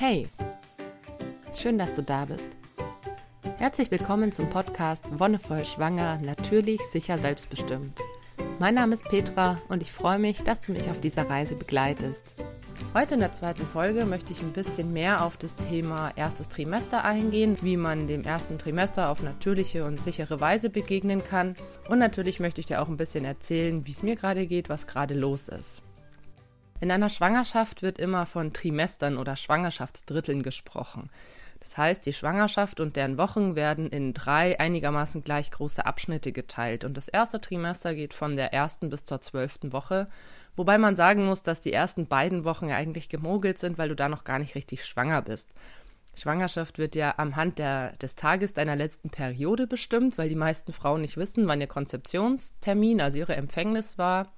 Hey, schön, dass du da bist. Herzlich willkommen zum Podcast Wonnevoll Schwanger, natürlich, sicher, selbstbestimmt. Mein Name ist Petra und ich freue mich, dass du mich auf dieser Reise begleitest. Heute in der zweiten Folge möchte ich ein bisschen mehr auf das Thema erstes Trimester eingehen, wie man dem ersten Trimester auf natürliche und sichere Weise begegnen kann. Und natürlich möchte ich dir auch ein bisschen erzählen, wie es mir gerade geht, was gerade los ist. In einer Schwangerschaft wird immer von Trimestern oder Schwangerschaftsdritteln gesprochen. Das heißt, die Schwangerschaft und deren Wochen werden in drei einigermaßen gleich große Abschnitte geteilt. Und das erste Trimester geht von der ersten bis zur zwölften Woche, wobei man sagen muss, dass die ersten beiden Wochen ja eigentlich gemogelt sind, weil du da noch gar nicht richtig schwanger bist. Schwangerschaft wird ja am Hand der, des Tages deiner letzten Periode bestimmt, weil die meisten Frauen nicht wissen, wann ihr Konzeptionstermin, also ihre Empfängnis war.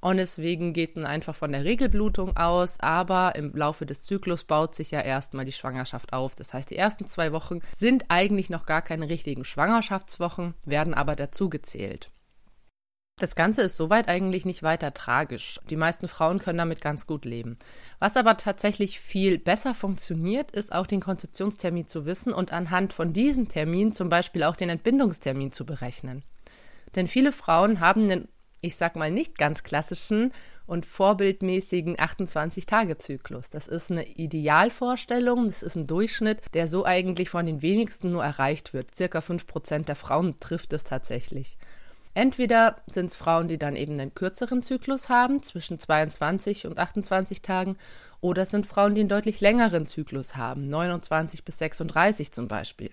Und deswegen geht man einfach von der Regelblutung aus, aber im Laufe des Zyklus baut sich ja erstmal die Schwangerschaft auf. Das heißt, die ersten zwei Wochen sind eigentlich noch gar keine richtigen Schwangerschaftswochen, werden aber dazugezählt. Das Ganze ist soweit eigentlich nicht weiter tragisch. Die meisten Frauen können damit ganz gut leben. Was aber tatsächlich viel besser funktioniert, ist auch den Konzeptionstermin zu wissen und anhand von diesem Termin zum Beispiel auch den Entbindungstermin zu berechnen. Denn viele Frauen haben einen ich sag mal, nicht ganz klassischen und vorbildmäßigen 28-Tage-Zyklus. Das ist eine Idealvorstellung, das ist ein Durchschnitt, der so eigentlich von den wenigsten nur erreicht wird. Circa 5% der Frauen trifft es tatsächlich. Entweder sind es Frauen, die dann eben einen kürzeren Zyklus haben, zwischen 22 und 28 Tagen, oder es sind Frauen, die einen deutlich längeren Zyklus haben, 29 bis 36 zum Beispiel.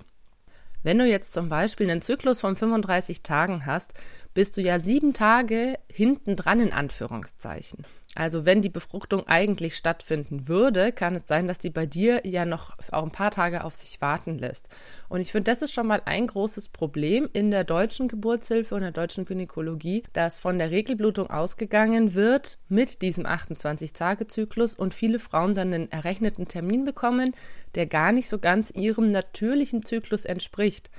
Wenn du jetzt zum Beispiel einen Zyklus von 35 Tagen hast, bist du ja sieben Tage hinten dran in Anführungszeichen. Also wenn die Befruchtung eigentlich stattfinden würde, kann es sein, dass die bei dir ja noch auch ein paar Tage auf sich warten lässt. Und ich finde, das ist schon mal ein großes Problem in der deutschen Geburtshilfe und der deutschen Gynäkologie, dass von der Regelblutung ausgegangen wird mit diesem 28-Tage-Zyklus und viele Frauen dann einen errechneten Termin bekommen, der gar nicht so ganz ihrem natürlichen Zyklus entspricht.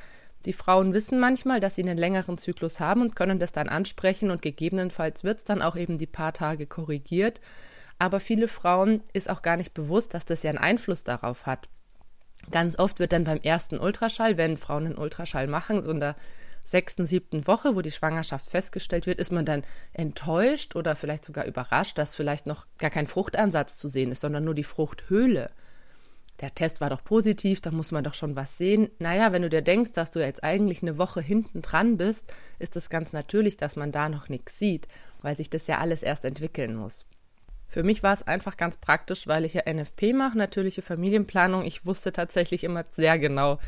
Die Frauen wissen manchmal, dass sie einen längeren Zyklus haben und können das dann ansprechen und gegebenenfalls wird es dann auch eben die paar Tage korrigiert. Aber viele Frauen ist auch gar nicht bewusst, dass das ja einen Einfluss darauf hat. Ganz oft wird dann beim ersten Ultraschall, wenn Frauen einen Ultraschall machen, so in der sechsten, siebten Woche, wo die Schwangerschaft festgestellt wird, ist man dann enttäuscht oder vielleicht sogar überrascht, dass vielleicht noch gar kein Fruchtansatz zu sehen ist, sondern nur die Fruchthöhle der Test war doch positiv, da muss man doch schon was sehen. Naja, wenn du dir denkst, dass du jetzt eigentlich eine Woche hinten dran bist, ist es ganz natürlich, dass man da noch nichts sieht, weil sich das ja alles erst entwickeln muss. Für mich war es einfach ganz praktisch, weil ich ja NFP mache, natürliche Familienplanung. Ich wusste tatsächlich immer sehr genau,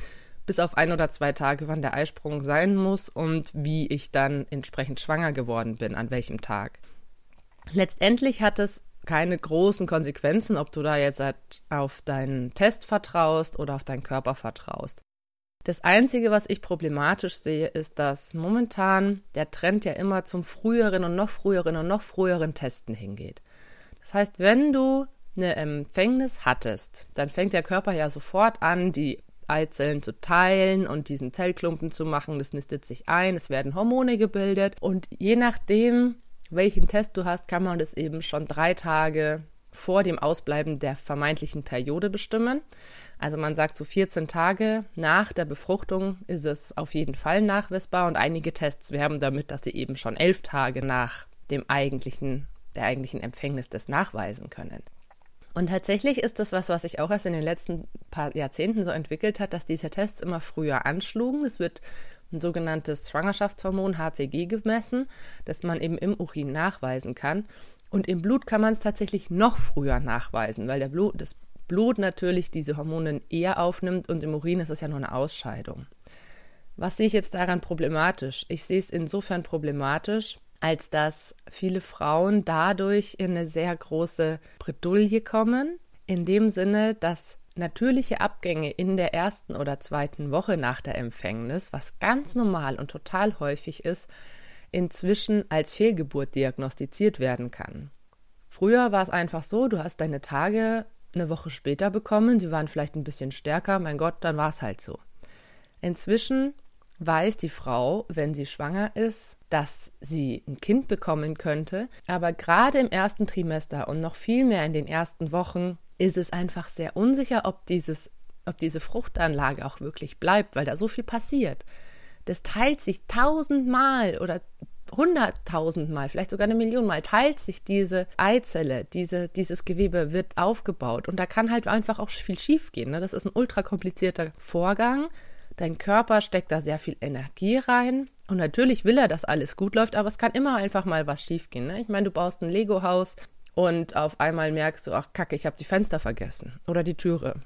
bis auf ein oder zwei Tage, wann der Eisprung sein muss und wie ich dann entsprechend schwanger geworden bin, an welchem Tag. Letztendlich hat es keine großen Konsequenzen, ob du da jetzt halt auf deinen Test vertraust oder auf deinen Körper vertraust. Das Einzige, was ich problematisch sehe, ist, dass momentan der Trend ja immer zum früheren und noch früheren und noch früheren Testen hingeht. Das heißt, wenn du eine Empfängnis hattest, dann fängt der Körper ja sofort an, die Eizellen zu teilen und diesen Zellklumpen zu machen. Das nistet sich ein, es werden Hormone gebildet und je nachdem, welchen Test du hast, kann man das eben schon drei Tage vor dem Ausbleiben der vermeintlichen Periode bestimmen. Also man sagt so 14 Tage nach der Befruchtung ist es auf jeden Fall nachweisbar und einige Tests werben damit, dass sie eben schon elf Tage nach dem eigentlichen, der eigentlichen Empfängnis das nachweisen können. Und tatsächlich ist das was, was sich auch erst in den letzten paar Jahrzehnten so entwickelt hat, dass diese Tests immer früher anschlugen. Es wird ein sogenanntes Schwangerschaftshormon HCG gemessen, das man eben im Urin nachweisen kann. Und im Blut kann man es tatsächlich noch früher nachweisen, weil der Blut, das Blut natürlich diese Hormone eher aufnimmt und im Urin ist es ja nur eine Ausscheidung. Was sehe ich jetzt daran problematisch? Ich sehe es insofern problematisch, als dass viele Frauen dadurch in eine sehr große Bredouille kommen, in dem Sinne, dass natürliche Abgänge in der ersten oder zweiten Woche nach der Empfängnis, was ganz normal und total häufig ist, inzwischen als Fehlgeburt diagnostiziert werden kann. Früher war es einfach so, du hast deine Tage eine Woche später bekommen, sie waren vielleicht ein bisschen stärker, mein Gott, dann war es halt so. Inzwischen weiß die Frau, wenn sie schwanger ist, dass sie ein Kind bekommen könnte, aber gerade im ersten Trimester und noch viel mehr in den ersten Wochen ist es einfach sehr unsicher, ob dieses ob diese Fruchtanlage auch wirklich bleibt, weil da so viel passiert. Das teilt sich tausendmal oder hunderttausendmal, vielleicht sogar eine Million Mal, teilt sich diese Eizelle, diese, dieses Gewebe wird aufgebaut. Und da kann halt einfach auch viel schief gehen. Ne? Das ist ein ultra komplizierter Vorgang. Dein Körper steckt da sehr viel Energie rein. Und natürlich will er, dass alles gut läuft, aber es kann immer einfach mal was schiefgehen. Ne? Ich meine, du baust ein Lego-Haus und auf einmal merkst du, ach Kacke, ich habe die Fenster vergessen oder die Türe.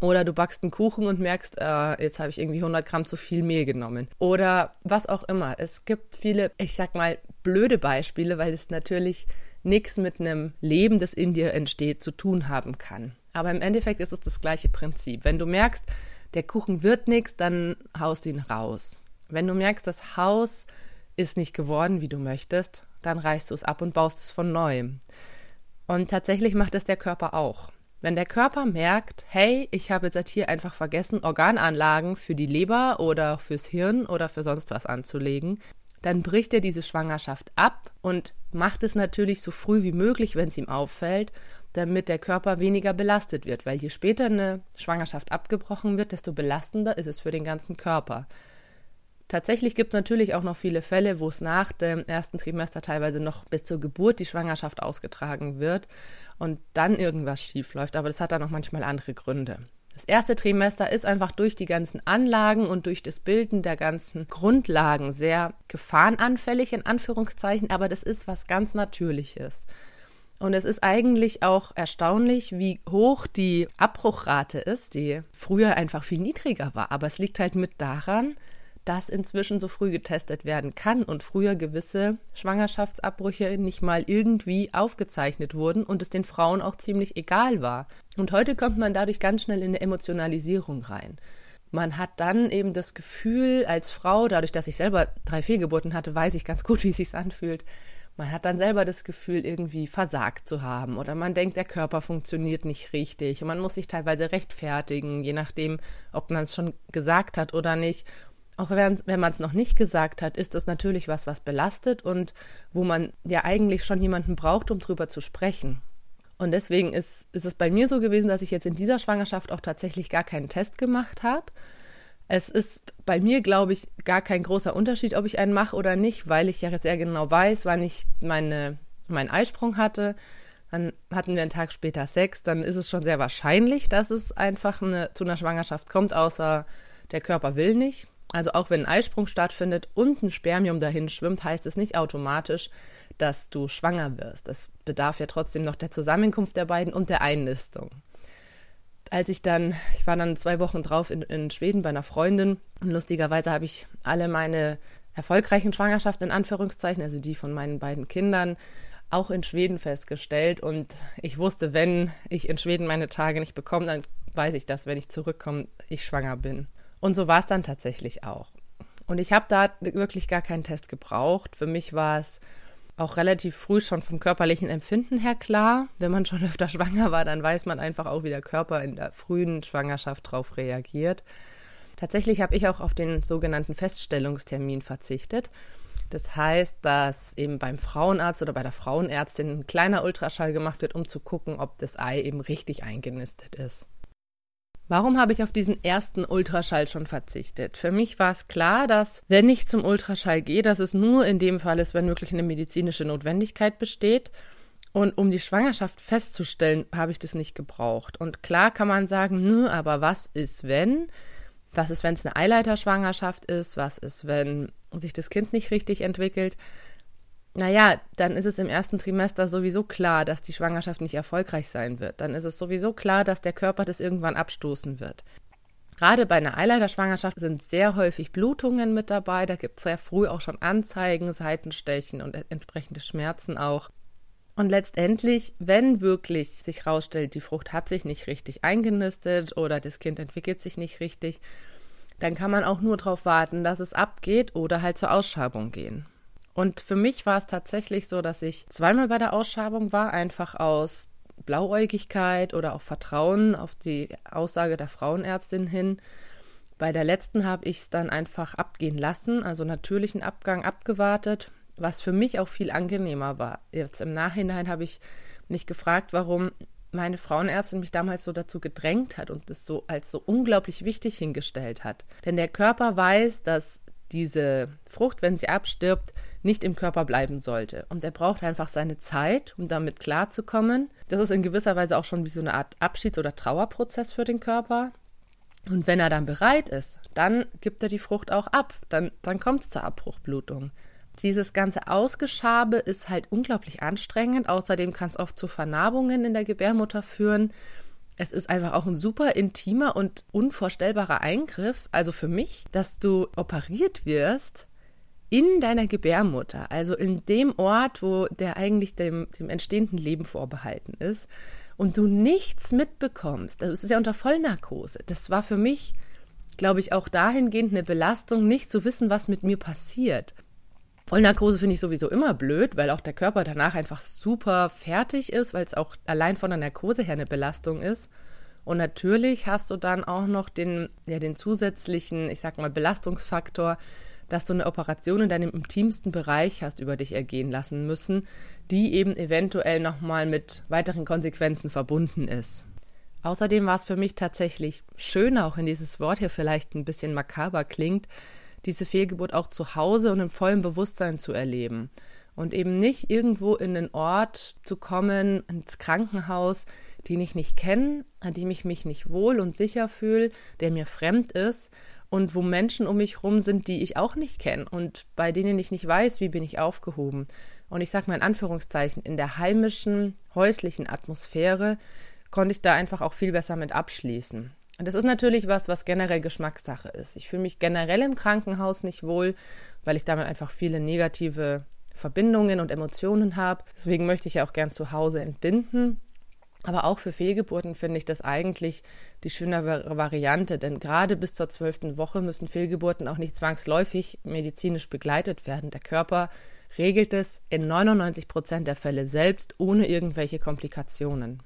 Oder du backst einen Kuchen und merkst, äh, jetzt habe ich irgendwie 100 Gramm zu viel Mehl genommen. Oder was auch immer. Es gibt viele, ich sag mal, blöde Beispiele, weil es natürlich nichts mit einem Leben, das in dir entsteht, zu tun haben kann. Aber im Endeffekt ist es das gleiche Prinzip. Wenn du merkst, der Kuchen wird nichts, dann haust du ihn raus. Wenn du merkst, das Haus ist nicht geworden, wie du möchtest, dann reißt du es ab und baust es von neuem. Und tatsächlich macht es der Körper auch. Wenn der Körper merkt, hey, ich habe jetzt hier einfach vergessen, Organanlagen für die Leber oder fürs Hirn oder für sonst was anzulegen, dann bricht er diese Schwangerschaft ab und macht es natürlich so früh wie möglich, wenn es ihm auffällt, damit der Körper weniger belastet wird, weil je später eine Schwangerschaft abgebrochen wird, desto belastender ist es für den ganzen Körper. Tatsächlich gibt es natürlich auch noch viele Fälle, wo es nach dem ersten Trimester teilweise noch bis zur Geburt die Schwangerschaft ausgetragen wird und dann irgendwas schief läuft. Aber das hat dann auch manchmal andere Gründe. Das erste Trimester ist einfach durch die ganzen Anlagen und durch das Bilden der ganzen Grundlagen sehr gefahrenanfällig, in Anführungszeichen, aber das ist was ganz Natürliches. Und es ist eigentlich auch erstaunlich, wie hoch die Abbruchrate ist, die früher einfach viel niedriger war. Aber es liegt halt mit daran, dass inzwischen so früh getestet werden kann und früher gewisse Schwangerschaftsabbrüche nicht mal irgendwie aufgezeichnet wurden und es den Frauen auch ziemlich egal war. Und heute kommt man dadurch ganz schnell in eine Emotionalisierung rein. Man hat dann eben das Gefühl als Frau, dadurch, dass ich selber drei Fehlgeburten hatte, weiß ich ganz gut, wie es sich anfühlt. Man hat dann selber das Gefühl, irgendwie versagt zu haben oder man denkt, der Körper funktioniert nicht richtig und man muss sich teilweise rechtfertigen, je nachdem, ob man es schon gesagt hat oder nicht auch wenn, wenn man es noch nicht gesagt hat, ist das natürlich was, was belastet und wo man ja eigentlich schon jemanden braucht, um drüber zu sprechen. Und deswegen ist, ist es bei mir so gewesen, dass ich jetzt in dieser Schwangerschaft auch tatsächlich gar keinen Test gemacht habe. Es ist bei mir, glaube ich, gar kein großer Unterschied, ob ich einen mache oder nicht, weil ich ja jetzt sehr genau weiß, wann ich meine, meinen Eisprung hatte. Dann hatten wir einen Tag später Sex, dann ist es schon sehr wahrscheinlich, dass es einfach eine, zu einer Schwangerschaft kommt, außer der Körper will nicht. Also auch wenn ein Eisprung stattfindet und ein Spermium dahin schwimmt, heißt es nicht automatisch, dass du schwanger wirst. Es bedarf ja trotzdem noch der Zusammenkunft der beiden und der Einnistung. Als ich dann, ich war dann zwei Wochen drauf in, in Schweden bei einer Freundin und lustigerweise habe ich alle meine erfolgreichen Schwangerschaften in Anführungszeichen, also die von meinen beiden Kindern, auch in Schweden festgestellt. Und ich wusste, wenn ich in Schweden meine Tage nicht bekomme, dann weiß ich, dass, wenn ich zurückkomme, ich schwanger bin. Und so war es dann tatsächlich auch. Und ich habe da wirklich gar keinen Test gebraucht. Für mich war es auch relativ früh schon vom körperlichen Empfinden her klar. Wenn man schon öfter schwanger war, dann weiß man einfach auch, wie der Körper in der frühen Schwangerschaft darauf reagiert. Tatsächlich habe ich auch auf den sogenannten Feststellungstermin verzichtet. Das heißt, dass eben beim Frauenarzt oder bei der Frauenärztin ein kleiner Ultraschall gemacht wird, um zu gucken, ob das Ei eben richtig eingenistet ist. Warum habe ich auf diesen ersten Ultraschall schon verzichtet? Für mich war es klar, dass wenn ich zum Ultraschall gehe, dass es nur in dem Fall ist, wenn wirklich eine medizinische Notwendigkeit besteht. Und um die Schwangerschaft festzustellen, habe ich das nicht gebraucht. Und klar kann man sagen, nö, aber was ist, wenn? Was ist, wenn es eine Eileiterschwangerschaft ist? Was ist, wenn sich das Kind nicht richtig entwickelt? Naja, dann ist es im ersten Trimester sowieso klar, dass die Schwangerschaft nicht erfolgreich sein wird. Dann ist es sowieso klar, dass der Körper das irgendwann abstoßen wird. Gerade bei einer Eileiterschwangerschaft sind sehr häufig Blutungen mit dabei. Da gibt es sehr früh auch schon Anzeigen, Seitenstechen und entsprechende Schmerzen auch. Und letztendlich, wenn wirklich sich herausstellt, die Frucht hat sich nicht richtig eingenistet oder das Kind entwickelt sich nicht richtig, dann kann man auch nur darauf warten, dass es abgeht oder halt zur Ausschabung gehen. Und für mich war es tatsächlich so, dass ich zweimal bei der Ausschabung war, einfach aus Blauäugigkeit oder auch Vertrauen auf die Aussage der Frauenärztin hin. Bei der letzten habe ich es dann einfach abgehen lassen, also natürlichen Abgang abgewartet, was für mich auch viel angenehmer war. Jetzt im Nachhinein habe ich nicht gefragt, warum meine Frauenärztin mich damals so dazu gedrängt hat und es so als so unglaublich wichtig hingestellt hat. Denn der Körper weiß, dass diese Frucht, wenn sie abstirbt, nicht im Körper bleiben sollte. Und er braucht einfach seine Zeit, um damit klarzukommen. Das ist in gewisser Weise auch schon wie so eine Art Abschieds- oder Trauerprozess für den Körper. Und wenn er dann bereit ist, dann gibt er die Frucht auch ab. Dann, dann kommt es zur Abbruchblutung. Dieses ganze Ausgeschabe ist halt unglaublich anstrengend. Außerdem kann es oft zu Vernarbungen in der Gebärmutter führen. Es ist einfach auch ein super intimer und unvorstellbarer Eingriff, also für mich, dass du operiert wirst in deiner Gebärmutter, also in dem Ort, wo der eigentlich dem, dem entstehenden Leben vorbehalten ist und du nichts mitbekommst. Das ist ja unter Vollnarkose. Das war für mich, glaube ich, auch dahingehend eine Belastung, nicht zu wissen, was mit mir passiert. Vollnarkose finde ich sowieso immer blöd, weil auch der Körper danach einfach super fertig ist, weil es auch allein von der Narkose her eine Belastung ist. Und natürlich hast du dann auch noch den, ja, den zusätzlichen, ich sag mal, Belastungsfaktor, dass du eine Operation in deinem intimsten Bereich hast über dich ergehen lassen müssen, die eben eventuell nochmal mit weiteren Konsequenzen verbunden ist. Außerdem war es für mich tatsächlich schön, auch wenn dieses Wort hier vielleicht ein bisschen makaber klingt, diese Fehlgeburt auch zu Hause und im vollen Bewusstsein zu erleben. Und eben nicht irgendwo in einen Ort zu kommen, ins Krankenhaus, den ich nicht kenne, an dem ich mich nicht wohl und sicher fühle, der mir fremd ist und wo Menschen um mich herum sind, die ich auch nicht kenne und bei denen ich nicht weiß, wie bin ich aufgehoben. Und ich sage mal in Anführungszeichen, in der heimischen, häuslichen Atmosphäre konnte ich da einfach auch viel besser mit abschließen. Und das ist natürlich was, was generell Geschmackssache ist. Ich fühle mich generell im Krankenhaus nicht wohl, weil ich damit einfach viele negative Verbindungen und Emotionen habe. Deswegen möchte ich ja auch gern zu Hause entbinden. Aber auch für Fehlgeburten finde ich das eigentlich die schönere Variante, denn gerade bis zur zwölften Woche müssen Fehlgeburten auch nicht zwangsläufig medizinisch begleitet werden. Der Körper regelt es in 99 Prozent der Fälle selbst ohne irgendwelche Komplikationen.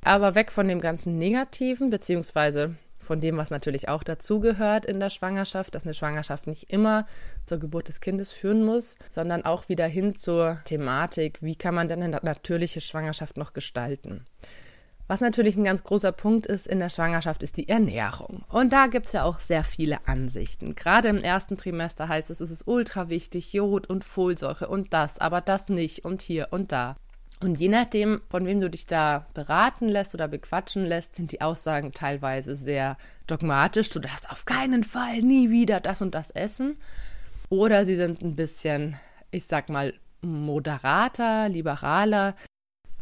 Aber weg von dem ganzen Negativen, beziehungsweise von dem, was natürlich auch dazugehört in der Schwangerschaft, dass eine Schwangerschaft nicht immer zur Geburt des Kindes führen muss, sondern auch wieder hin zur Thematik, wie kann man denn eine natürliche Schwangerschaft noch gestalten. Was natürlich ein ganz großer Punkt ist in der Schwangerschaft, ist die Ernährung. Und da gibt es ja auch sehr viele Ansichten. Gerade im ersten Trimester heißt es, es ist ultra wichtig, Jod und Folsäure und das, aber das nicht und hier und da. Und je nachdem, von wem du dich da beraten lässt oder bequatschen lässt, sind die Aussagen teilweise sehr dogmatisch. Du darfst auf keinen Fall nie wieder das und das essen. Oder sie sind ein bisschen, ich sag mal, moderater, liberaler.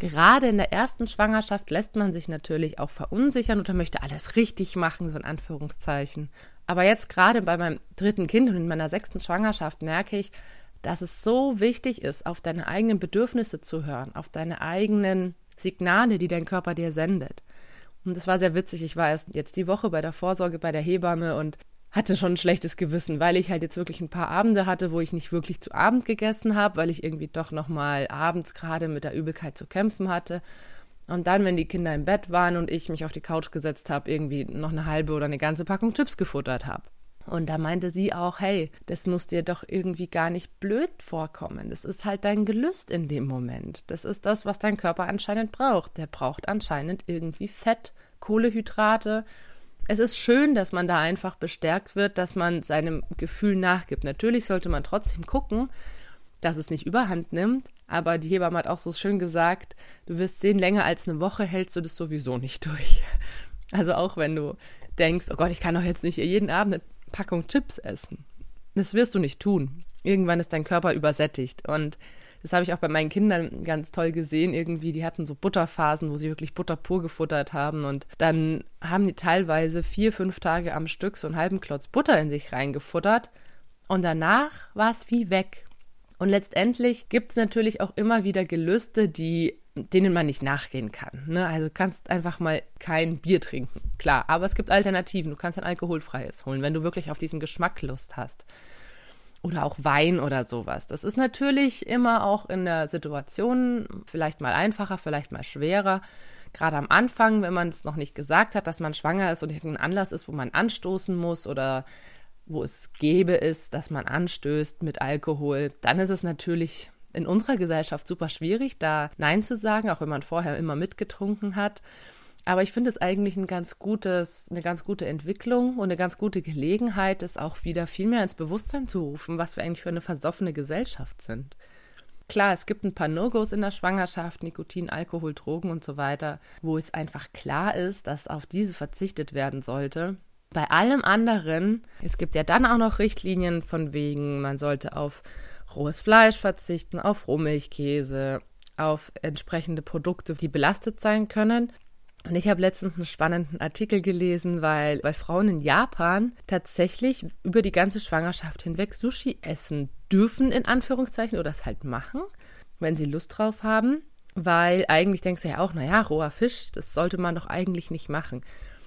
Gerade in der ersten Schwangerschaft lässt man sich natürlich auch verunsichern oder möchte alles richtig machen, so in Anführungszeichen. Aber jetzt gerade bei meinem dritten Kind und in meiner sechsten Schwangerschaft merke ich, dass es so wichtig ist, auf deine eigenen Bedürfnisse zu hören, auf deine eigenen Signale, die dein Körper dir sendet. Und das war sehr witzig. Ich war erst jetzt die Woche bei der Vorsorge bei der Hebamme und hatte schon ein schlechtes Gewissen, weil ich halt jetzt wirklich ein paar Abende hatte, wo ich nicht wirklich zu Abend gegessen habe, weil ich irgendwie doch noch mal abends gerade mit der Übelkeit zu kämpfen hatte. Und dann, wenn die Kinder im Bett waren und ich mich auf die Couch gesetzt habe, irgendwie noch eine halbe oder eine ganze Packung Chips gefuttert habe. Und da meinte sie auch, hey, das muss dir doch irgendwie gar nicht blöd vorkommen. Das ist halt dein Gelüst in dem Moment. Das ist das, was dein Körper anscheinend braucht. Der braucht anscheinend irgendwie Fett, Kohlehydrate. Es ist schön, dass man da einfach bestärkt wird, dass man seinem Gefühl nachgibt. Natürlich sollte man trotzdem gucken, dass es nicht überhand nimmt. Aber die Hebamme hat auch so schön gesagt, du wirst sehen, länger als eine Woche hältst du das sowieso nicht durch. Also auch wenn du denkst, oh Gott, ich kann doch jetzt nicht jeden Abend eine Packung Chips essen. Das wirst du nicht tun. Irgendwann ist dein Körper übersättigt. Und das habe ich auch bei meinen Kindern ganz toll gesehen. Irgendwie, die hatten so Butterphasen, wo sie wirklich Butter pur gefuttert haben. Und dann haben die teilweise vier, fünf Tage am Stück so einen halben Klotz Butter in sich reingefuttert. Und danach war es wie weg. Und letztendlich gibt es natürlich auch immer wieder Gelüste, die denen man nicht nachgehen kann. Ne? Also kannst einfach mal kein Bier trinken, klar. Aber es gibt Alternativen. Du kannst ein alkoholfreies holen, wenn du wirklich auf diesen Geschmack Lust hast. Oder auch Wein oder sowas. Das ist natürlich immer auch in der Situation vielleicht mal einfacher, vielleicht mal schwerer. Gerade am Anfang, wenn man es noch nicht gesagt hat, dass man schwanger ist und irgendein Anlass ist, wo man anstoßen muss oder wo es gäbe ist, dass man anstößt mit Alkohol, dann ist es natürlich in unserer Gesellschaft super schwierig, da Nein zu sagen, auch wenn man vorher immer mitgetrunken hat. Aber ich finde es eigentlich ein ganz gutes, eine ganz gute Entwicklung und eine ganz gute Gelegenheit, es auch wieder viel mehr ins Bewusstsein zu rufen, was wir eigentlich für eine versoffene Gesellschaft sind. Klar, es gibt ein paar No-Gos in der Schwangerschaft, Nikotin, Alkohol, Drogen und so weiter, wo es einfach klar ist, dass auf diese verzichtet werden sollte. Bei allem anderen, es gibt ja dann auch noch Richtlinien von wegen, man sollte auf rohes Fleisch verzichten, auf Rohmilchkäse, auf entsprechende Produkte, die belastet sein können. Und ich habe letztens einen spannenden Artikel gelesen, weil, weil Frauen in Japan tatsächlich über die ganze Schwangerschaft hinweg Sushi essen dürfen, in Anführungszeichen, oder es halt machen, wenn sie Lust drauf haben. Weil eigentlich denkst du ja auch, naja, roher Fisch, das sollte man doch eigentlich nicht machen.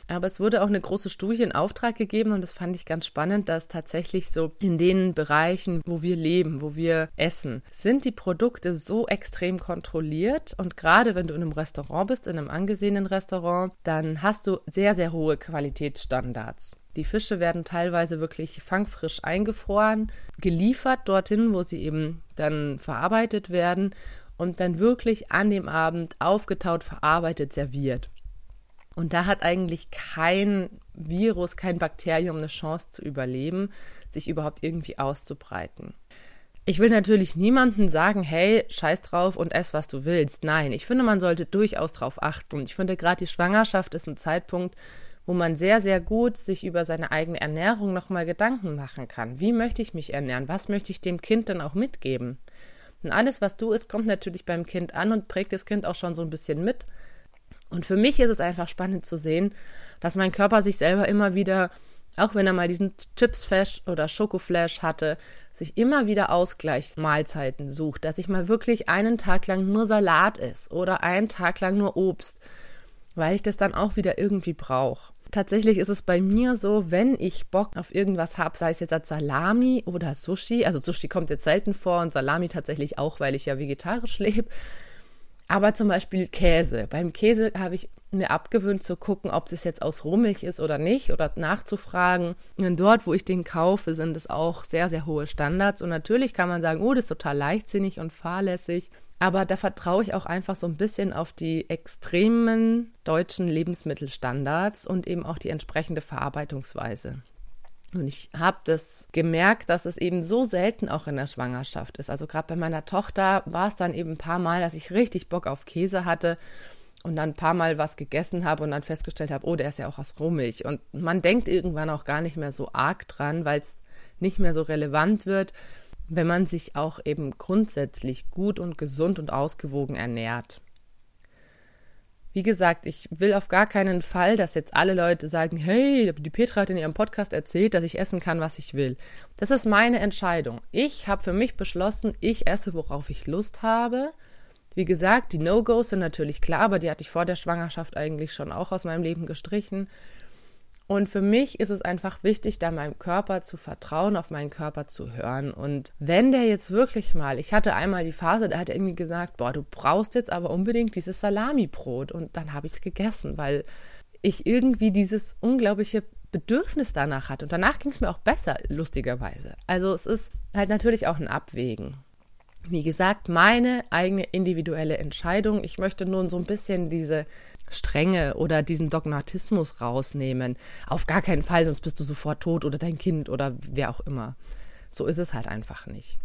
Aber es wurde auch eine große Studie in Auftrag gegeben und das fand ich ganz spannend, dass tatsächlich so in den Bereichen, wo wir leben, wo wir essen, sind die Produkte so extrem kontrolliert und gerade wenn du in einem Restaurant bist, in einem angesehenen Restaurant, dann hast du sehr, sehr hohe Qualitätsstandards. Die Fische werden teilweise wirklich fangfrisch eingefroren, geliefert dorthin, wo sie eben dann verarbeitet werden und dann wirklich an dem Abend aufgetaut, verarbeitet, serviert. Und da hat eigentlich kein Virus, kein Bakterium eine Chance zu überleben, sich überhaupt irgendwie auszubreiten. Ich will natürlich niemandem sagen, hey, scheiß drauf und ess, was du willst. Nein, ich finde, man sollte durchaus drauf achten. Ich finde, gerade die Schwangerschaft ist ein Zeitpunkt, wo man sehr, sehr gut sich über seine eigene Ernährung nochmal Gedanken machen kann. Wie möchte ich mich ernähren? Was möchte ich dem Kind dann auch mitgeben? Und alles, was du isst, kommt natürlich beim Kind an und prägt das Kind auch schon so ein bisschen mit. Und für mich ist es einfach spannend zu sehen, dass mein Körper sich selber immer wieder, auch wenn er mal diesen Chips-Flash oder Schokoflash hatte, sich immer wieder Ausgleichsmahlzeiten sucht, dass ich mal wirklich einen Tag lang nur Salat esse oder einen Tag lang nur Obst, weil ich das dann auch wieder irgendwie brauche. Tatsächlich ist es bei mir so, wenn ich Bock auf irgendwas habe, sei es jetzt als Salami oder Sushi, also Sushi kommt jetzt selten vor und Salami tatsächlich auch, weil ich ja vegetarisch lebe, aber zum Beispiel Käse. Beim Käse habe ich mir abgewöhnt zu gucken, ob das jetzt aus Rohmilch ist oder nicht oder nachzufragen. Und dort, wo ich den kaufe, sind es auch sehr, sehr hohe Standards. Und natürlich kann man sagen, oh, das ist total leichtsinnig und fahrlässig. Aber da vertraue ich auch einfach so ein bisschen auf die extremen deutschen Lebensmittelstandards und eben auch die entsprechende Verarbeitungsweise. Und ich habe das gemerkt, dass es eben so selten auch in der Schwangerschaft ist. Also gerade bei meiner Tochter war es dann eben ein paar Mal, dass ich richtig Bock auf Käse hatte und dann ein paar Mal was gegessen habe und dann festgestellt habe, oh, der ist ja auch aus Rohmilch. Und man denkt irgendwann auch gar nicht mehr so arg dran, weil es nicht mehr so relevant wird, wenn man sich auch eben grundsätzlich gut und gesund und ausgewogen ernährt. Wie gesagt, ich will auf gar keinen Fall, dass jetzt alle Leute sagen, hey, die Petra hat in ihrem Podcast erzählt, dass ich essen kann, was ich will. Das ist meine Entscheidung. Ich habe für mich beschlossen, ich esse, worauf ich Lust habe. Wie gesagt, die No-Gos sind natürlich klar, aber die hatte ich vor der Schwangerschaft eigentlich schon auch aus meinem Leben gestrichen. Und für mich ist es einfach wichtig, da meinem Körper zu vertrauen, auf meinen Körper zu hören. Und wenn der jetzt wirklich mal, ich hatte einmal die Phase, da hat er irgendwie gesagt, boah, du brauchst jetzt aber unbedingt dieses Salamibrot. Und dann habe ich es gegessen, weil ich irgendwie dieses unglaubliche Bedürfnis danach hatte. Und danach ging es mir auch besser, lustigerweise. Also es ist halt natürlich auch ein Abwägen. Wie gesagt, meine eigene individuelle Entscheidung. Ich möchte nun so ein bisschen diese Strenge oder diesen Dogmatismus rausnehmen. Auf gar keinen Fall, sonst bist du sofort tot oder dein Kind oder wer auch immer. So ist es halt einfach nicht.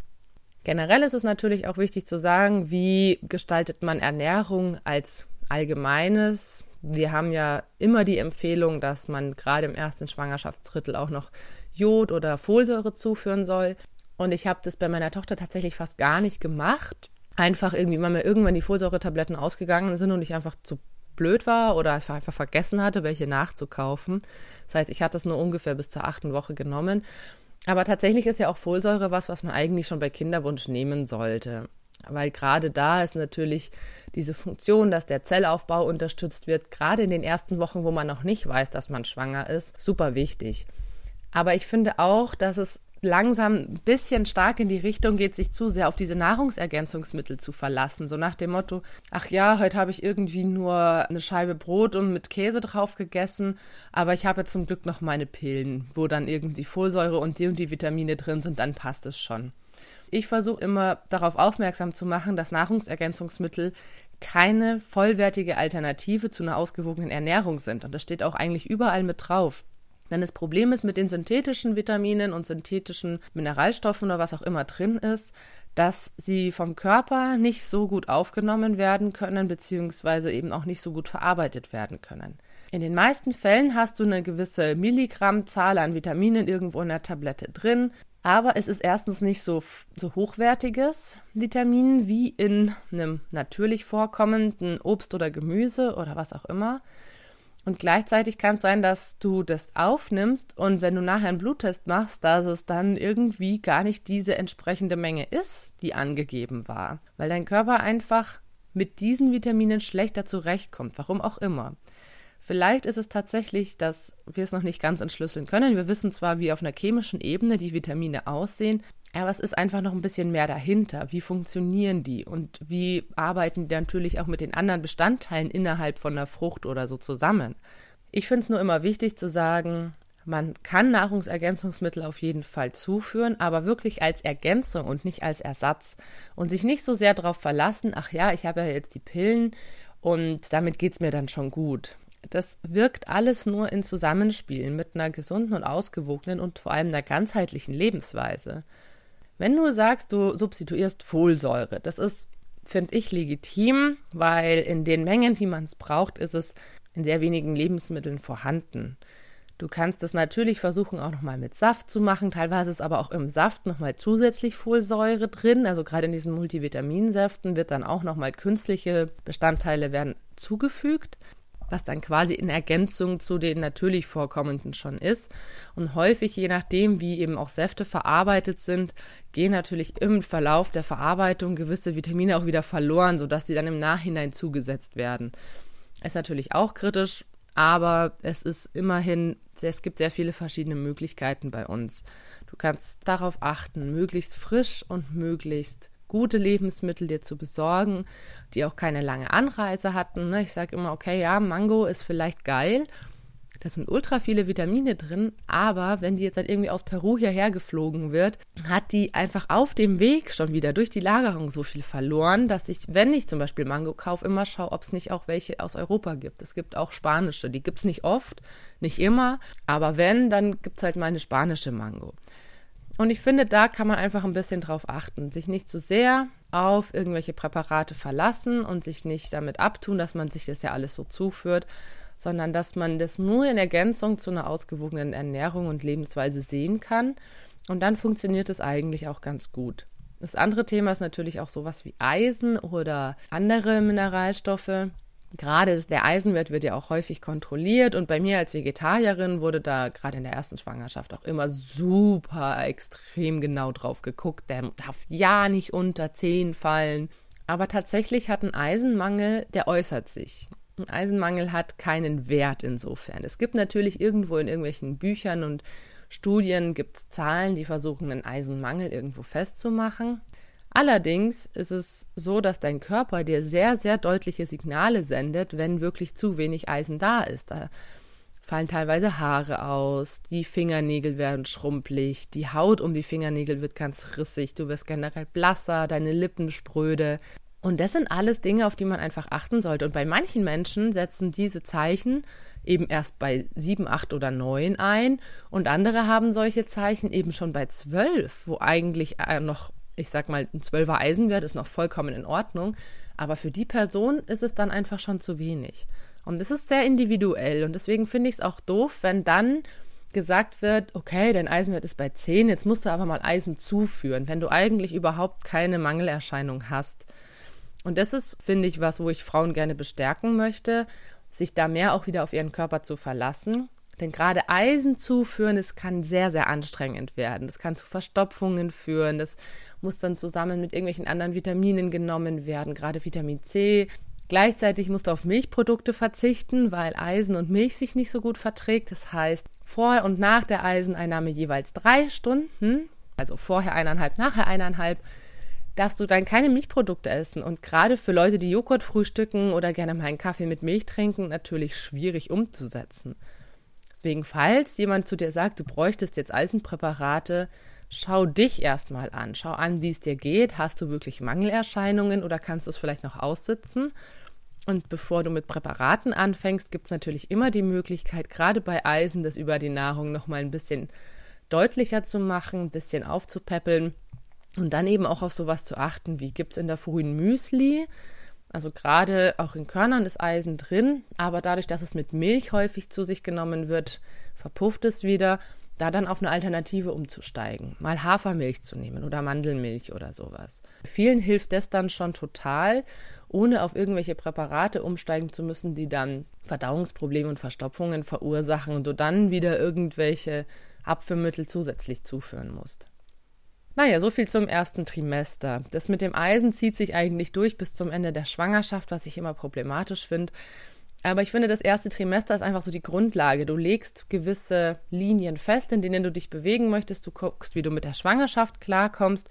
Generell ist es natürlich auch wichtig zu sagen, wie gestaltet man Ernährung als allgemeines. Wir haben ja immer die Empfehlung, dass man gerade im ersten Schwangerschaftsdrittel auch noch Jod oder Folsäure zuführen soll. Und ich habe das bei meiner Tochter tatsächlich fast gar nicht gemacht. Einfach irgendwie, weil mir irgendwann die Folsäuretabletten ausgegangen sind und ich einfach zu blöd war oder ich einfach vergessen hatte, welche nachzukaufen. Das heißt, ich hatte es nur ungefähr bis zur achten Woche genommen. Aber tatsächlich ist ja auch Folsäure was, was man eigentlich schon bei Kinderwunsch nehmen sollte. Weil gerade da ist natürlich diese Funktion, dass der Zellaufbau unterstützt wird, gerade in den ersten Wochen, wo man noch nicht weiß, dass man schwanger ist, super wichtig. Aber ich finde auch, dass es langsam ein bisschen stark in die Richtung geht, sich zu sehr auf diese Nahrungsergänzungsmittel zu verlassen. So nach dem Motto, ach ja, heute habe ich irgendwie nur eine Scheibe Brot und mit Käse drauf gegessen, aber ich habe zum Glück noch meine Pillen, wo dann irgendwie Folsäure und die und die Vitamine drin sind, dann passt es schon. ich versuche immer darauf aufmerksam zu machen, dass Nahrungsergänzungsmittel keine vollwertige Alternative zu einer ausgewogenen Ernährung sind. Und das steht auch eigentlich überall mit drauf. Denn das Problem ist mit den synthetischen Vitaminen und synthetischen Mineralstoffen oder was auch immer drin ist, dass sie vom Körper nicht so gut aufgenommen werden können, beziehungsweise eben auch nicht so gut verarbeitet werden können. In den meisten Fällen hast du eine gewisse Milligrammzahl an Vitaminen irgendwo in der Tablette drin, aber es ist erstens nicht so, so hochwertiges Vitamin wie in einem natürlich vorkommenden Obst oder Gemüse oder was auch immer. Und gleichzeitig kann es sein, dass du das aufnimmst und wenn du nachher einen Bluttest machst, dass es dann irgendwie gar nicht diese entsprechende Menge ist, die angegeben war. Weil dein Körper einfach mit diesen Vitaminen schlechter zurechtkommt, warum auch immer. Vielleicht ist es tatsächlich, dass wir es noch nicht ganz entschlüsseln können. Wir wissen zwar, wie auf einer chemischen Ebene die Vitamine aussehen, aber es ist einfach noch ein bisschen mehr dahinter. Wie funktionieren die und wie arbeiten die natürlich auch mit den anderen Bestandteilen innerhalb von der Frucht oder so zusammen? Ich finde es nur immer wichtig zu sagen, man kann Nahrungsergänzungsmittel auf jeden Fall zuführen, aber wirklich als Ergänzung und nicht als Ersatz. Und sich nicht so sehr darauf verlassen, ach ja, ich habe ja jetzt die Pillen und damit geht es mir dann schon gut. Das wirkt alles nur in Zusammenspiel mit einer gesunden und ausgewogenen und vor allem einer ganzheitlichen Lebensweise. Wenn du sagst, du substituierst Folsäure, das ist, finde ich, legitim, weil in den Mengen, wie man es braucht, ist es in sehr wenigen Lebensmitteln vorhanden. Du kannst es natürlich versuchen, auch nochmal mit Saft zu machen. Teilweise ist aber auch im Saft nochmal zusätzlich Folsäure drin. Also gerade in diesen Multivitaminsäften wird dann auch nochmal künstliche Bestandteile werden zugefügt was dann quasi in Ergänzung zu den natürlich vorkommenden schon ist. Und häufig, je nachdem, wie eben auch Säfte verarbeitet sind, gehen natürlich im Verlauf der Verarbeitung gewisse Vitamine auch wieder verloren, sodass sie dann im Nachhinein zugesetzt werden. Ist natürlich auch kritisch, aber es ist immerhin, es gibt sehr viele verschiedene Möglichkeiten bei uns. Du kannst darauf achten, möglichst frisch und möglichst gute Lebensmittel dir zu besorgen, die auch keine lange Anreise hatten. Ne? Ich sage immer, okay, ja, Mango ist vielleicht geil. Da sind ultra viele Vitamine drin, aber wenn die jetzt halt irgendwie aus Peru hierher geflogen wird, hat die einfach auf dem Weg schon wieder durch die Lagerung so viel verloren, dass ich, wenn ich zum Beispiel Mango kaufe, immer schaue, ob es nicht auch welche aus Europa gibt. Es gibt auch spanische, die gibt es nicht oft, nicht immer, aber wenn, dann gibt es halt meine spanische Mango. Und ich finde, da kann man einfach ein bisschen drauf achten, sich nicht zu sehr auf irgendwelche Präparate verlassen und sich nicht damit abtun, dass man sich das ja alles so zuführt, sondern dass man das nur in Ergänzung zu einer ausgewogenen Ernährung und Lebensweise sehen kann. Und dann funktioniert es eigentlich auch ganz gut. Das andere Thema ist natürlich auch sowas wie Eisen oder andere Mineralstoffe. Gerade der Eisenwert wird ja auch häufig kontrolliert und bei mir als Vegetarierin wurde da gerade in der ersten Schwangerschaft auch immer super extrem genau drauf geguckt. Der darf ja nicht unter 10 fallen. Aber tatsächlich hat ein Eisenmangel, der äußert sich. Ein Eisenmangel hat keinen Wert insofern. Es gibt natürlich irgendwo in irgendwelchen Büchern und Studien gibt es Zahlen, die versuchen, einen Eisenmangel irgendwo festzumachen. Allerdings ist es so, dass dein Körper dir sehr, sehr deutliche Signale sendet, wenn wirklich zu wenig Eisen da ist. Da fallen teilweise Haare aus, die Fingernägel werden schrumpelig, die Haut um die Fingernägel wird ganz rissig, du wirst generell blasser, deine Lippen spröde. Und das sind alles Dinge, auf die man einfach achten sollte. Und bei manchen Menschen setzen diese Zeichen eben erst bei sieben, acht oder neun ein und andere haben solche Zeichen eben schon bei zwölf, wo eigentlich äh, noch ich sag mal, ein 12er Eisenwert ist noch vollkommen in Ordnung, aber für die Person ist es dann einfach schon zu wenig. Und das ist sehr individuell und deswegen finde ich es auch doof, wenn dann gesagt wird, okay, dein Eisenwert ist bei 10, jetzt musst du aber mal Eisen zuführen, wenn du eigentlich überhaupt keine Mangelerscheinung hast. Und das ist, finde ich, was, wo ich Frauen gerne bestärken möchte, sich da mehr auch wieder auf ihren Körper zu verlassen denn gerade Eisen zuführen, das kann sehr, sehr anstrengend werden. Das kann zu Verstopfungen führen. Das muss dann zusammen mit irgendwelchen anderen Vitaminen genommen werden, gerade Vitamin C. Gleichzeitig musst du auf Milchprodukte verzichten, weil Eisen und Milch sich nicht so gut verträgt. Das heißt, vor und nach der Eiseneinnahme jeweils drei Stunden, also vorher eineinhalb, nachher eineinhalb, darfst du dann keine Milchprodukte essen. Und gerade für Leute, die Joghurt frühstücken oder gerne mal einen Kaffee mit Milch trinken, natürlich schwierig umzusetzen. Deswegen, falls jemand zu dir sagt, du bräuchtest jetzt Eisenpräparate, schau dich erstmal an. Schau an, wie es dir geht. Hast du wirklich Mangelerscheinungen oder kannst du es vielleicht noch aussitzen? Und bevor du mit Präparaten anfängst, gibt es natürlich immer die Möglichkeit, gerade bei Eisen, das über die Nahrung nochmal ein bisschen deutlicher zu machen, ein bisschen aufzupäppeln und dann eben auch auf sowas zu achten, wie gibt es in der frühen Müsli. Also gerade auch in Körnern ist Eisen drin, aber dadurch, dass es mit Milch häufig zu sich genommen wird, verpufft es wieder da dann auf eine Alternative umzusteigen, mal Hafermilch zu nehmen oder Mandelmilch oder sowas. Vielen hilft das dann schon total, ohne auf irgendwelche Präparate umsteigen zu müssen, die dann Verdauungsprobleme und Verstopfungen verursachen und du dann wieder irgendwelche Abführmittel zusätzlich zuführen musst. Naja, so viel zum ersten Trimester. Das mit dem Eisen zieht sich eigentlich durch bis zum Ende der Schwangerschaft, was ich immer problematisch finde. Aber ich finde, das erste Trimester ist einfach so die Grundlage. Du legst gewisse Linien fest, in denen du dich bewegen möchtest. Du guckst, wie du mit der Schwangerschaft klarkommst.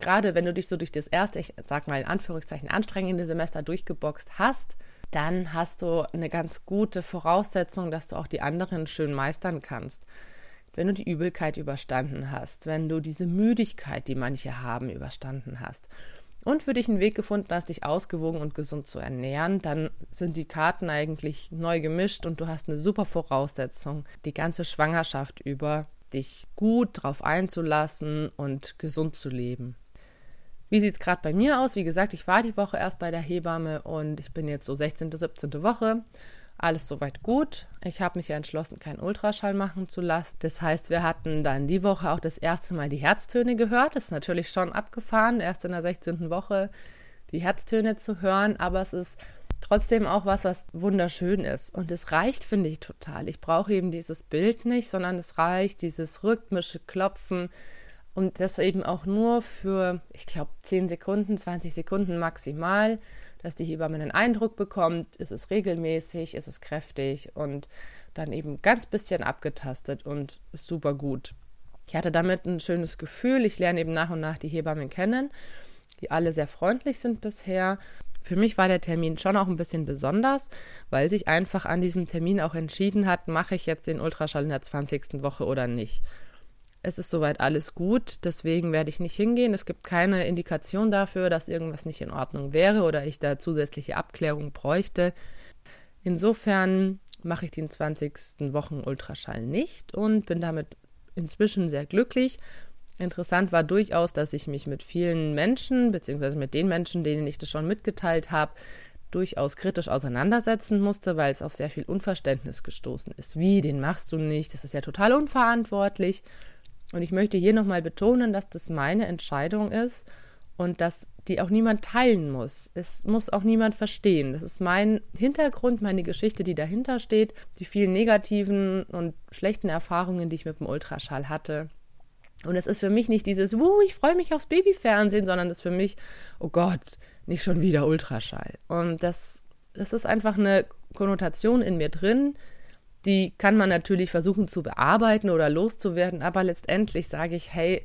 Gerade wenn du dich so durch das erste, ich sag mal in Anführungszeichen, anstrengende Semester durchgeboxt hast, dann hast du eine ganz gute Voraussetzung, dass du auch die anderen schön meistern kannst. Wenn du die Übelkeit überstanden hast, wenn du diese Müdigkeit, die manche haben, überstanden hast und für dich einen Weg gefunden hast, dich ausgewogen und gesund zu ernähren, dann sind die Karten eigentlich neu gemischt und du hast eine super Voraussetzung, die ganze Schwangerschaft über dich gut drauf einzulassen und gesund zu leben. Wie sieht es gerade bei mir aus? Wie gesagt, ich war die Woche erst bei der Hebamme und ich bin jetzt so 16., 17. Woche alles soweit gut. Ich habe mich ja entschlossen, keinen Ultraschall machen zu lassen. Das heißt, wir hatten dann die Woche auch das erste Mal die Herztöne gehört. Das ist natürlich schon abgefahren, erst in der 16. Woche die Herztöne zu hören, aber es ist trotzdem auch was, was wunderschön ist. Und es reicht, finde ich, total. Ich brauche eben dieses Bild nicht, sondern es reicht dieses rhythmische Klopfen und das eben auch nur für, ich glaube, 10 Sekunden, 20 Sekunden maximal dass die Hebamme einen Eindruck bekommt, ist es regelmäßig, ist es kräftig und dann eben ganz bisschen abgetastet und super gut. Ich hatte damit ein schönes Gefühl. Ich lerne eben nach und nach die Hebammen kennen, die alle sehr freundlich sind bisher. Für mich war der Termin schon auch ein bisschen besonders, weil sich einfach an diesem Termin auch entschieden hat, mache ich jetzt den Ultraschall in der 20. Woche oder nicht es ist soweit alles gut, deswegen werde ich nicht hingehen. Es gibt keine Indikation dafür, dass irgendwas nicht in Ordnung wäre oder ich da zusätzliche Abklärung bräuchte. Insofern mache ich den 20. Wochen Ultraschall nicht und bin damit inzwischen sehr glücklich. Interessant war durchaus, dass ich mich mit vielen Menschen, beziehungsweise mit den Menschen, denen ich das schon mitgeteilt habe, durchaus kritisch auseinandersetzen musste, weil es auf sehr viel Unverständnis gestoßen ist. Wie, den machst du nicht? Das ist ja total unverantwortlich. Und ich möchte hier nochmal betonen, dass das meine Entscheidung ist und dass die auch niemand teilen muss. Es muss auch niemand verstehen. Das ist mein Hintergrund, meine Geschichte, die dahinter steht, die vielen negativen und schlechten Erfahrungen, die ich mit dem Ultraschall hatte. Und es ist für mich nicht dieses, wuh, ich freue mich aufs Babyfernsehen, sondern es ist für mich, oh Gott, nicht schon wieder Ultraschall. Und das, das ist einfach eine Konnotation in mir drin, die kann man natürlich versuchen zu bearbeiten oder loszuwerden, aber letztendlich sage ich, hey,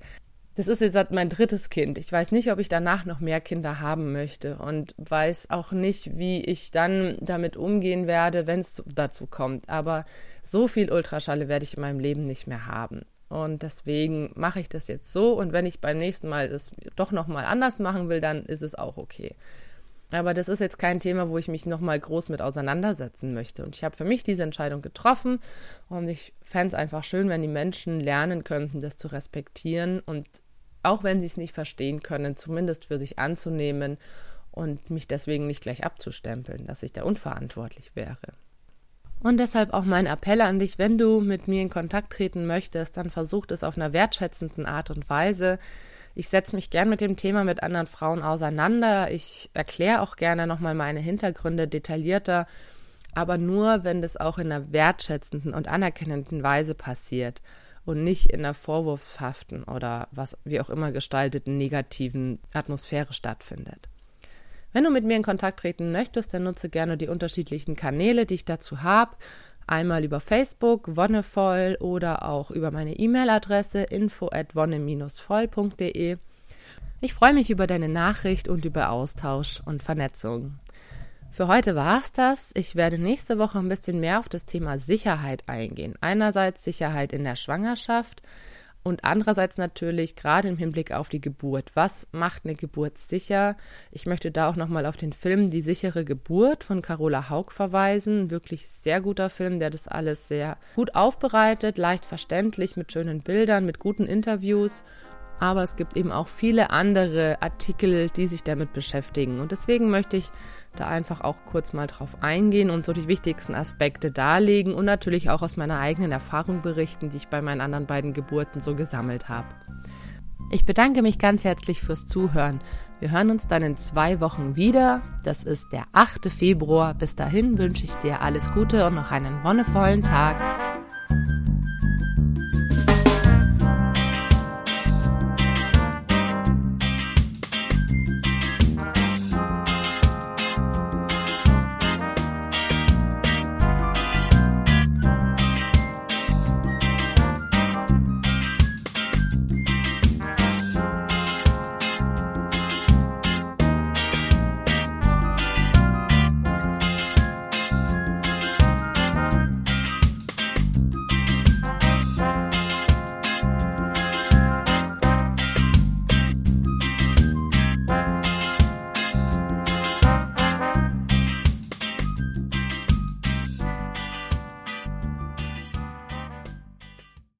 das ist jetzt mein drittes Kind. Ich weiß nicht, ob ich danach noch mehr Kinder haben möchte und weiß auch nicht, wie ich dann damit umgehen werde, wenn es dazu kommt. Aber so viel Ultraschalle werde ich in meinem Leben nicht mehr haben. Und deswegen mache ich das jetzt so. Und wenn ich beim nächsten Mal es doch nochmal anders machen will, dann ist es auch okay. Aber das ist jetzt kein Thema, wo ich mich nochmal groß mit auseinandersetzen möchte. Und ich habe für mich diese Entscheidung getroffen und ich fände es einfach schön, wenn die Menschen lernen könnten, das zu respektieren und auch wenn sie es nicht verstehen können, zumindest für sich anzunehmen und mich deswegen nicht gleich abzustempeln, dass ich da unverantwortlich wäre. Und deshalb auch mein Appell an dich, wenn du mit mir in Kontakt treten möchtest, dann versuch es auf einer wertschätzenden Art und Weise. Ich setze mich gern mit dem Thema mit anderen Frauen auseinander. Ich erkläre auch gerne nochmal meine Hintergründe detaillierter, aber nur, wenn das auch in einer wertschätzenden und anerkennenden Weise passiert und nicht in einer vorwurfshaften oder was wie auch immer gestalteten negativen Atmosphäre stattfindet. Wenn du mit mir in Kontakt treten möchtest, dann nutze gerne die unterschiedlichen Kanäle, die ich dazu habe. Einmal über Facebook, Wonnevoll oder auch über meine E-Mail-Adresse info at wonne-voll.de. Ich freue mich über deine Nachricht und über Austausch und Vernetzung. Für heute war es das. Ich werde nächste Woche ein bisschen mehr auf das Thema Sicherheit eingehen. Einerseits Sicherheit in der Schwangerschaft und andererseits natürlich gerade im Hinblick auf die Geburt. Was macht eine Geburt sicher? Ich möchte da auch nochmal auf den Film Die sichere Geburt von Carola Haug verweisen. Wirklich sehr guter Film, der das alles sehr gut aufbereitet, leicht verständlich, mit schönen Bildern, mit guten Interviews. Aber es gibt eben auch viele andere Artikel, die sich damit beschäftigen. Und deswegen möchte ich da einfach auch kurz mal drauf eingehen und so die wichtigsten Aspekte darlegen und natürlich auch aus meiner eigenen Erfahrung berichten, die ich bei meinen anderen beiden Geburten so gesammelt habe. Ich bedanke mich ganz herzlich fürs Zuhören. Wir hören uns dann in zwei Wochen wieder. Das ist der 8. Februar. Bis dahin wünsche ich dir alles Gute und noch einen wonnevollen Tag.